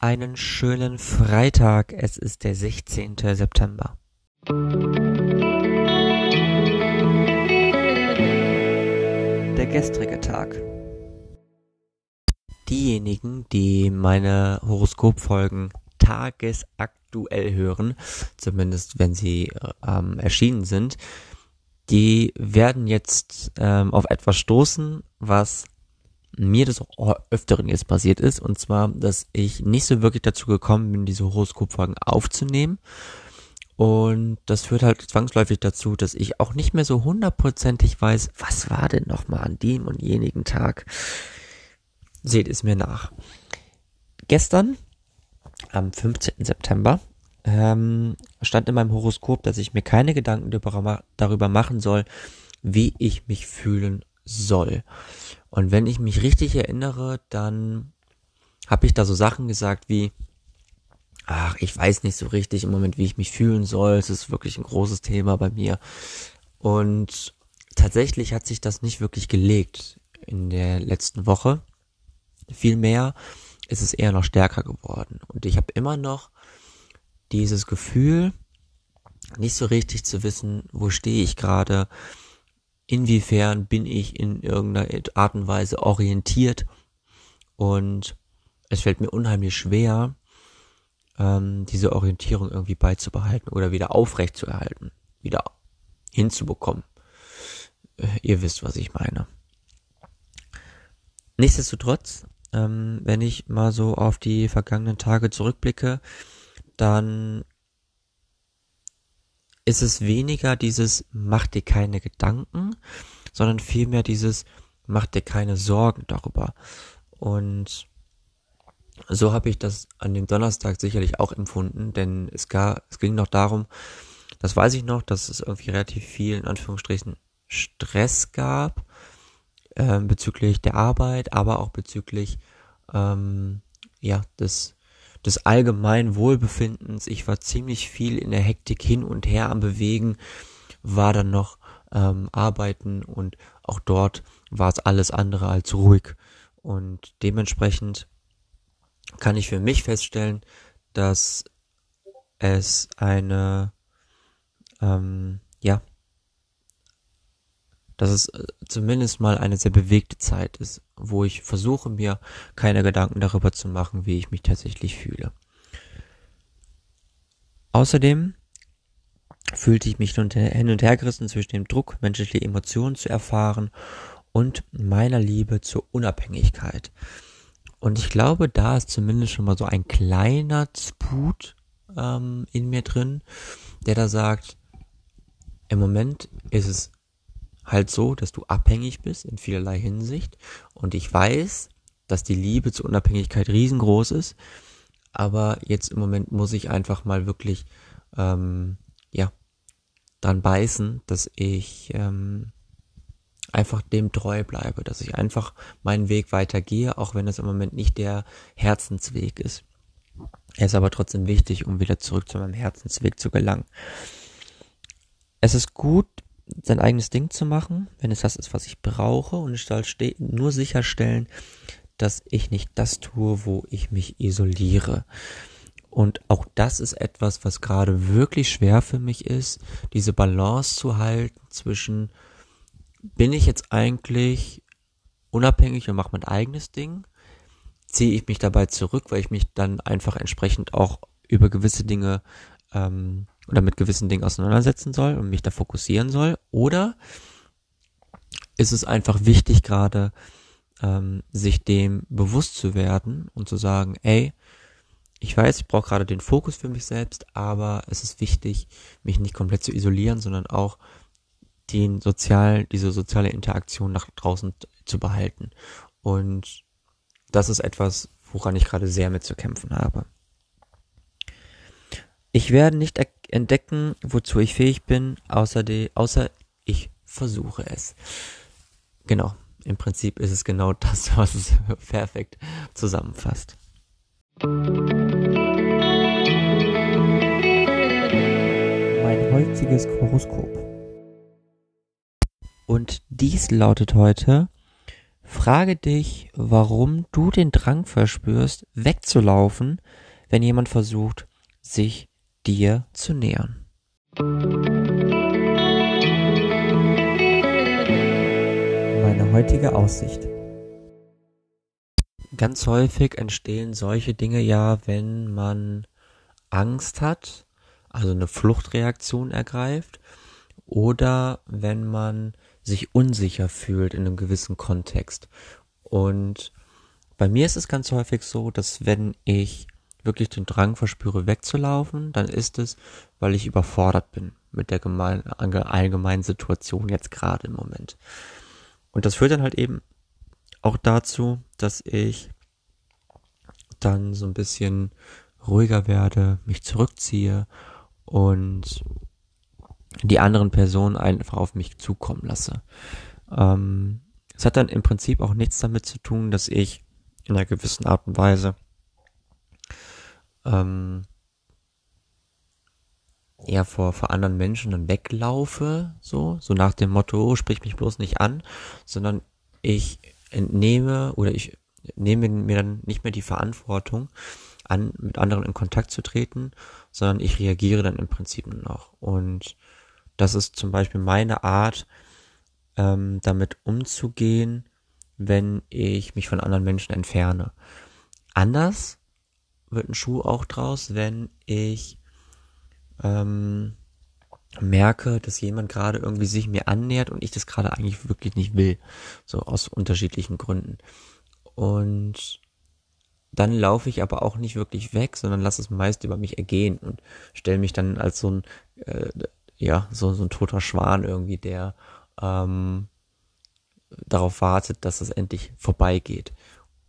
einen schönen Freitag. Es ist der 16. September. Der gestrige Tag. Diejenigen, die meine Horoskopfolgen tagesaktuell hören, zumindest wenn sie ähm, erschienen sind, die werden jetzt ähm, auf etwas stoßen, was mir das auch öfteren jetzt passiert ist, und zwar, dass ich nicht so wirklich dazu gekommen bin, diese Horoskopfolgen aufzunehmen. Und das führt halt zwangsläufig dazu, dass ich auch nicht mehr so hundertprozentig weiß, was war denn nochmal an dem und jenigen Tag. Seht es mir nach. Gestern, am 15. September, ähm, stand in meinem Horoskop, dass ich mir keine Gedanken darüber machen soll, wie ich mich fühlen soll. Und wenn ich mich richtig erinnere, dann habe ich da so Sachen gesagt wie, ach, ich weiß nicht so richtig im Moment, wie ich mich fühlen soll. Es ist wirklich ein großes Thema bei mir. Und tatsächlich hat sich das nicht wirklich gelegt in der letzten Woche. Vielmehr ist es eher noch stärker geworden. Und ich habe immer noch dieses Gefühl, nicht so richtig zu wissen, wo stehe ich gerade, inwiefern bin ich in irgendeiner Art und Weise orientiert und es fällt mir unheimlich schwer, ähm, diese Orientierung irgendwie beizubehalten oder wieder aufrecht zu erhalten, wieder hinzubekommen. Äh, ihr wisst, was ich meine. Nichtsdestotrotz, ähm, wenn ich mal so auf die vergangenen Tage zurückblicke, dann ist es weniger dieses mach dir keine Gedanken, sondern vielmehr dieses mach dir keine Sorgen darüber. Und so habe ich das an dem Donnerstag sicherlich auch empfunden, denn es, gar, es ging noch darum, das weiß ich noch, dass es irgendwie relativ viel in Anführungsstrichen Stress gab äh, bezüglich der Arbeit, aber auch bezüglich ähm, ja des des allgemeinen Wohlbefindens. Ich war ziemlich viel in der Hektik hin und her am Bewegen, war dann noch ähm, arbeiten und auch dort war es alles andere als ruhig. Und dementsprechend kann ich für mich feststellen, dass es eine, ähm, ja, dass es äh, zumindest mal eine sehr bewegte Zeit ist, wo ich versuche mir keine Gedanken darüber zu machen, wie ich mich tatsächlich fühle. Außerdem fühlte ich mich hin und her gerissen zwischen dem Druck, menschliche Emotionen zu erfahren und meiner Liebe zur Unabhängigkeit. Und ich glaube, da ist zumindest schon mal so ein kleiner Sput ähm, in mir drin, der da sagt, im Moment ist es halt so, dass du abhängig bist in vielerlei Hinsicht. Und ich weiß, dass die Liebe zur Unabhängigkeit riesengroß ist. Aber jetzt im Moment muss ich einfach mal wirklich, ähm, ja, dran beißen, dass ich ähm, einfach dem treu bleibe, dass ich einfach meinen Weg weitergehe, auch wenn es im Moment nicht der Herzensweg ist. Er ist aber trotzdem wichtig, um wieder zurück zu meinem Herzensweg zu gelangen. Es ist gut, sein eigenes Ding zu machen, wenn es das ist, was ich brauche und ich soll nur sicherstellen, dass ich nicht das tue, wo ich mich isoliere. Und auch das ist etwas, was gerade wirklich schwer für mich ist, diese Balance zu halten zwischen, bin ich jetzt eigentlich unabhängig und mache mein eigenes Ding, ziehe ich mich dabei zurück, weil ich mich dann einfach entsprechend auch über gewisse Dinge ähm, oder mit gewissen Dingen auseinandersetzen soll und mich da fokussieren soll? Oder ist es einfach wichtig gerade, ähm, sich dem bewusst zu werden und zu sagen, ey, ich weiß, ich brauche gerade den Fokus für mich selbst, aber es ist wichtig, mich nicht komplett zu isolieren, sondern auch den sozial, diese soziale Interaktion nach draußen zu behalten. Und das ist etwas, woran ich gerade sehr mit zu kämpfen habe. Ich werde nicht entdecken, wozu ich fähig bin, außer, die, außer ich versuche es. Genau, im Prinzip ist es genau das, was es perfekt zusammenfasst. Mein heutiges Horoskop. Und dies lautet heute Frage dich, warum du den Drang verspürst, wegzulaufen, wenn jemand versucht, sich dir zu nähern. Meine heutige Aussicht. Ganz häufig entstehen solche Dinge ja, wenn man Angst hat, also eine Fluchtreaktion ergreift, oder wenn man sich unsicher fühlt in einem gewissen Kontext. Und bei mir ist es ganz häufig so, dass wenn ich wirklich den Drang verspüre, wegzulaufen, dann ist es, weil ich überfordert bin mit der gemein, allgemeinen Situation jetzt gerade im Moment. Und das führt dann halt eben auch dazu, dass ich dann so ein bisschen ruhiger werde, mich zurückziehe und die anderen Personen einfach auf mich zukommen lasse. Ähm, es hat dann im Prinzip auch nichts damit zu tun, dass ich in einer gewissen Art und Weise ähm, eher vor, vor anderen Menschen dann weglaufe, so, so nach dem Motto, oh, sprich mich bloß nicht an, sondern ich entnehme oder ich nehme mir dann nicht mehr die Verantwortung an, mit anderen in Kontakt zu treten, sondern ich reagiere dann im Prinzip nur noch. Und das ist zum Beispiel meine Art, ähm, damit umzugehen, wenn ich mich von anderen Menschen entferne. Anders wird ein Schuh auch draus, wenn ich ähm, merke, dass jemand gerade irgendwie sich mir annähert und ich das gerade eigentlich wirklich nicht will. So aus unterschiedlichen Gründen. Und dann laufe ich aber auch nicht wirklich weg, sondern lasse es meist über mich ergehen und stelle mich dann als so ein, äh, ja, so, so ein toter Schwan irgendwie, der ähm, darauf wartet, dass es endlich vorbeigeht.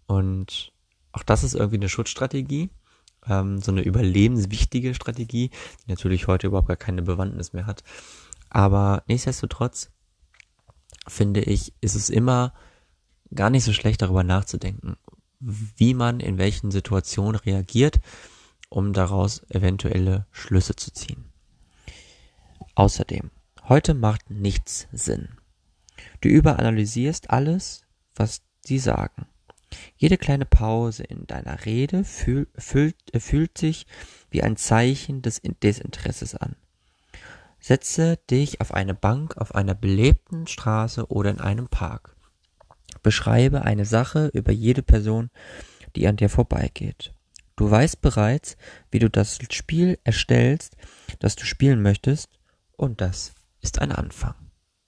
Und auch das ist irgendwie eine Schutzstrategie, ähm, so eine überlebenswichtige Strategie, die natürlich heute überhaupt gar keine Bewandtnis mehr hat. Aber nichtsdestotrotz finde ich, ist es immer gar nicht so schlecht darüber nachzudenken, wie man in welchen Situationen reagiert, um daraus eventuelle Schlüsse zu ziehen. Außerdem, heute macht nichts Sinn. Du überanalysierst alles, was sie sagen. Jede kleine Pause in deiner Rede fühl, fühlt, äh, fühlt sich wie ein Zeichen des Desinteresses an. Setze dich auf eine Bank auf einer belebten Straße oder in einem Park. Beschreibe eine Sache über jede Person, die an dir vorbeigeht. Du weißt bereits, wie du das Spiel erstellst, das du spielen möchtest, und das ist ein Anfang.